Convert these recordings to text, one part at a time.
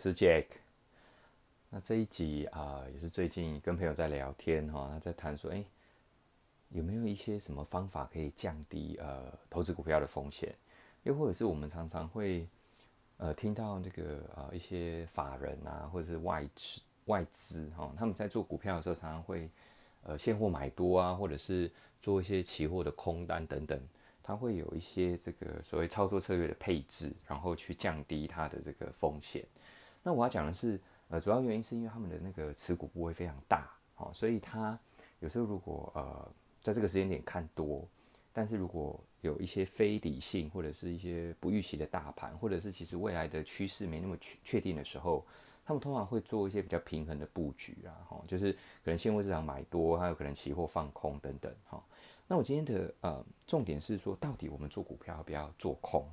是 Jack。那这一集啊，也是最近跟朋友在聊天哈，他在谈说，哎，有没有一些什么方法可以降低呃投资股票的风险？又或者是我们常常会呃听到这个呃一些法人啊，或者是外资外资哈，他们在做股票的时候，常常会呃现货买多啊，或者是做一些期货的空单等等。它会有一些这个所谓操作策略的配置，然后去降低它的这个风险。那我要讲的是，呃，主要原因是因为他们的那个持股部位非常大，哦，所以他有时候如果呃在这个时间点看多，但是如果有一些非理性或者是一些不预期的大盘，或者是其实未来的趋势没那么确确定的时候，他们通常会做一些比较平衡的布局啊，哈，就是可能现货市场买多，还有可能期货放空等等，哈。那我今天的呃重点是说，到底我们做股票要不要做空，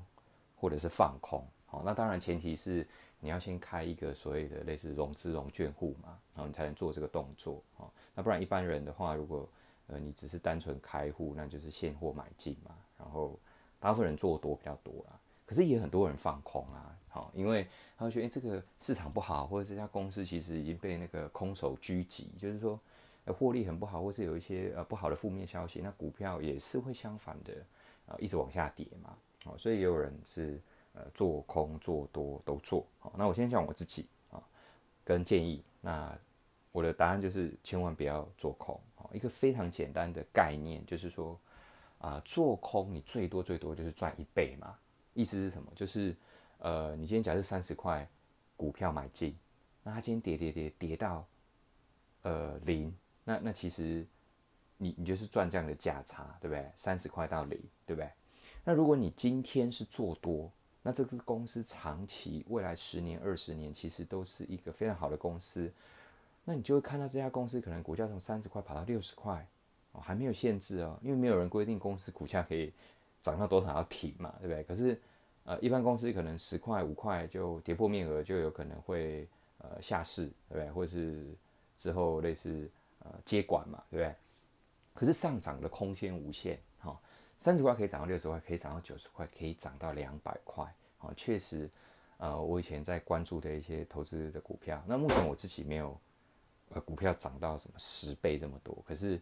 或者是放空？好，那当然前提是你要先开一个所谓的类似融资融券户嘛，然后你才能做这个动作啊。那不然一般人的话，如果呃你只是单纯开户，那就是现货买进嘛。然后大部分人做多比较多啦，可是也很多人放空啊。好，因为他会觉得这个市场不好，或者这家公司其实已经被那个空手狙击，就是说。获利很不好，或是有一些呃不好的负面消息，那股票也是会相反的，啊，一直往下跌嘛，哦，所以也有人是呃做空做多都做，好，那我先讲我自己啊，跟建议，那我的答案就是千万不要做空，一个非常简单的概念就是说啊，做空你最多最多就是赚一倍嘛，意思是什么？就是呃，你今天假设三十块股票买进，那它今天跌跌跌跌到呃零。那那其实，你你就是赚这样的价差，对不对？三十块到零，对不对？那如果你今天是做多，那这个公司长期未来十年、二十年，其实都是一个非常好的公司。那你就会看到这家公司可能股价从三十块跑到六十块，哦，还没有限制哦，因为没有人规定公司股价可以涨到多少要停嘛，对不对？可是，呃，一般公司可能十块、五块就跌破面额，就有可能会呃下市，对不对？或者是之后类似呃。接管嘛，对不对？可是上涨的空间无限，三十块可以涨到六十块，可以涨到九十块，可以涨到两百块，哦，确实，呃，我以前在关注的一些投资的股票，那目前我自己没有，呃，股票涨到什么十倍这么多，可是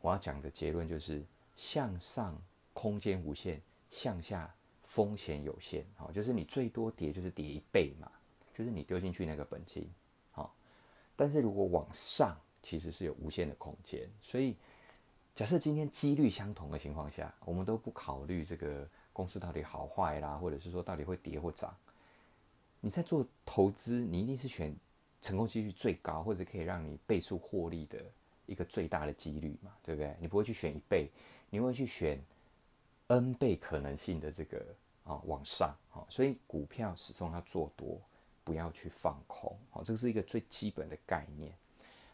我要讲的结论就是，向上空间无限，向下风险有限，好，就是你最多跌就是跌一倍嘛，就是你丢进去那个本金，好，但是如果往上，其实是有无限的空间，所以假设今天几率相同的情况下，我们都不考虑这个公司到底好坏啦，或者是说到底会跌或涨，你在做投资，你一定是选成功几率最高，或者可以让你倍数获利的一个最大的几率嘛，对不对？你不会去选一倍，你会去选 n 倍可能性的这个啊往上啊，所以股票始终要做多，不要去放空，好，这是一个最基本的概念。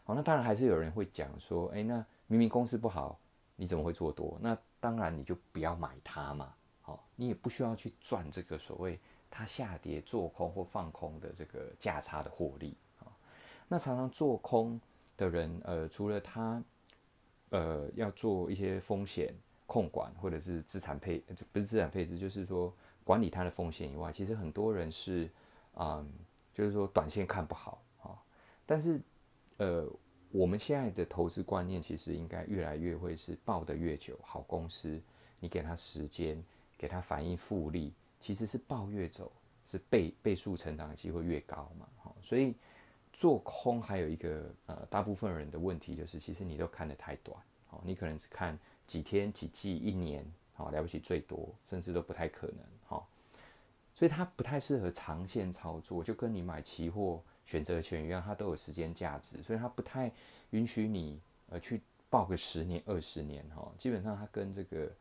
好，那当然还是有人会讲说，哎，那明明公司不好，你怎么会做多？那当然你就不要买它嘛。好，你也不需要去赚这个所谓它下跌做空或放空的这个价差的获利啊。那常常做空的人，呃，除了他，呃，要做一些风险控管或者是资产配，不是资产配置，就是说管理它的风险以外，其实很多人是，嗯，就是说短线看不好啊，但是。呃，我们现在的投资观念其实应该越来越会是抱得越久，好公司，你给他时间，给他反应复利，其实是抱越走，是倍倍数成长的机会越高嘛。好，所以做空还有一个呃，大部分人的问题就是，其实你都看得太短，好，你可能只看几天、几季、一年，好了不起最多，甚至都不太可能，好，所以它不太适合长线操作，就跟你买期货。选择权一样，它都有时间价值，所以它不太允许你呃去报个十年、二十年哈。基本上它跟这个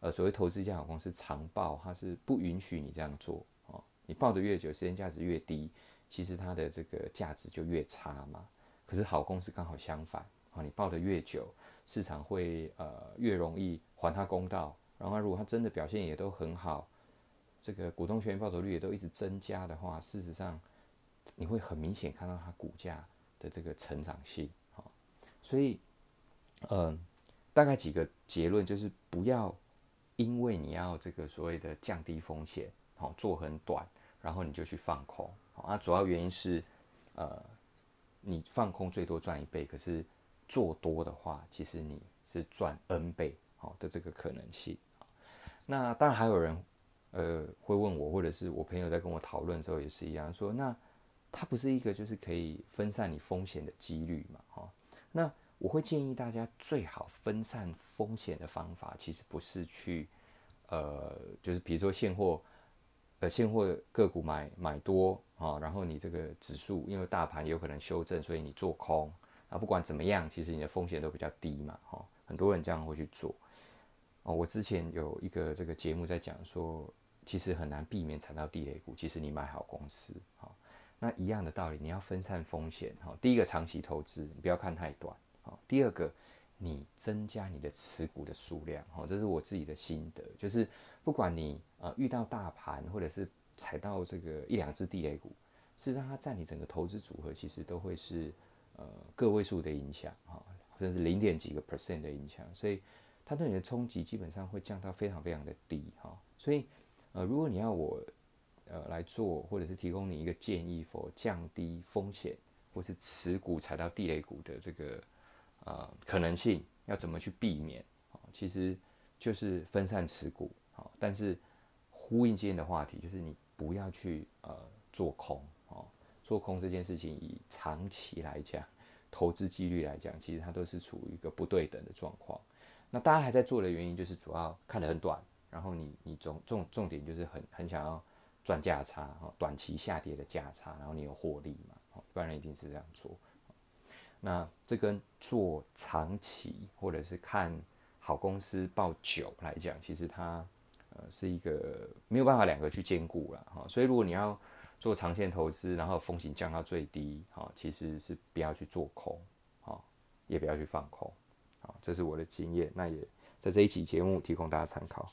呃所谓投资一家好公司长报，它是不允许你这样做哦。你报的越久，时间价值越低，其实它的这个价值就越差嘛。可是好公司刚好相反啊，你报的越久，市场会呃越容易还它公道。然后如果它真的表现也都很好，这个股东权益报酬率也都一直增加的话，事实上。你会很明显看到它股价的这个成长性，好，所以，嗯，大概几个结论就是不要因为你要这个所谓的降低风险，好做很短，然后你就去放空，好，那，主要原因是，呃，你放空最多赚一倍，可是做多的话，其实你是赚 N 倍好的这个可能性。那当然还有人，呃，会问我，或者是我朋友在跟我讨论的时候也是一样，说那它不是一个就是可以分散你风险的几率嘛？哈，那我会建议大家最好分散风险的方法，其实不是去，呃，就是比如说现货。呃，现货个股买买多啊，然后你这个指数因为大盘有可能修正，所以你做空啊，不管怎么样，其实你的风险都比较低嘛，哈，很多人这样会去做。哦，我之前有一个这个节目在讲说，其实很难避免踩到地雷股，其实你买好公司，那一样的道理，你要分散风险，哈，第一个长期投资，你不要看太短，啊，第二个你增加你的持股的数量，哈，这是我自己的心得，就是。不管你呃遇到大盘，或者是踩到这个一两只地雷股，事实上它占你整个投资组合，其实都会是呃个位数的影响哈，甚至零点几个 percent 的影响，所以它对你的冲击基本上会降到非常非常的低哈。所以呃如果你要我呃来做，或者是提供你一个建议，否降低风险，或是持股踩到地雷股的这个呃可能性，要怎么去避免啊？其实就是分散持股。好但是呼应今天的话题，就是你不要去呃做空哦，做空这件事情以长期来讲，投资几率来讲，其实它都是处于一个不对等的状况。那大家还在做的原因，就是主要看得很短，然后你你重重重点就是很很想要赚价差哈，短期下跌的价差，然后你有获利嘛，一般人一定是这样做。那这跟做长期或者是看好公司报久来讲，其实它。呃，是一个没有办法两个去兼顾了哈，所以如果你要做长线投资，然后风险降到最低，哈，其实是不要去做空，哈，也不要去放空，好，这是我的经验，那也在这一期节目提供大家参考。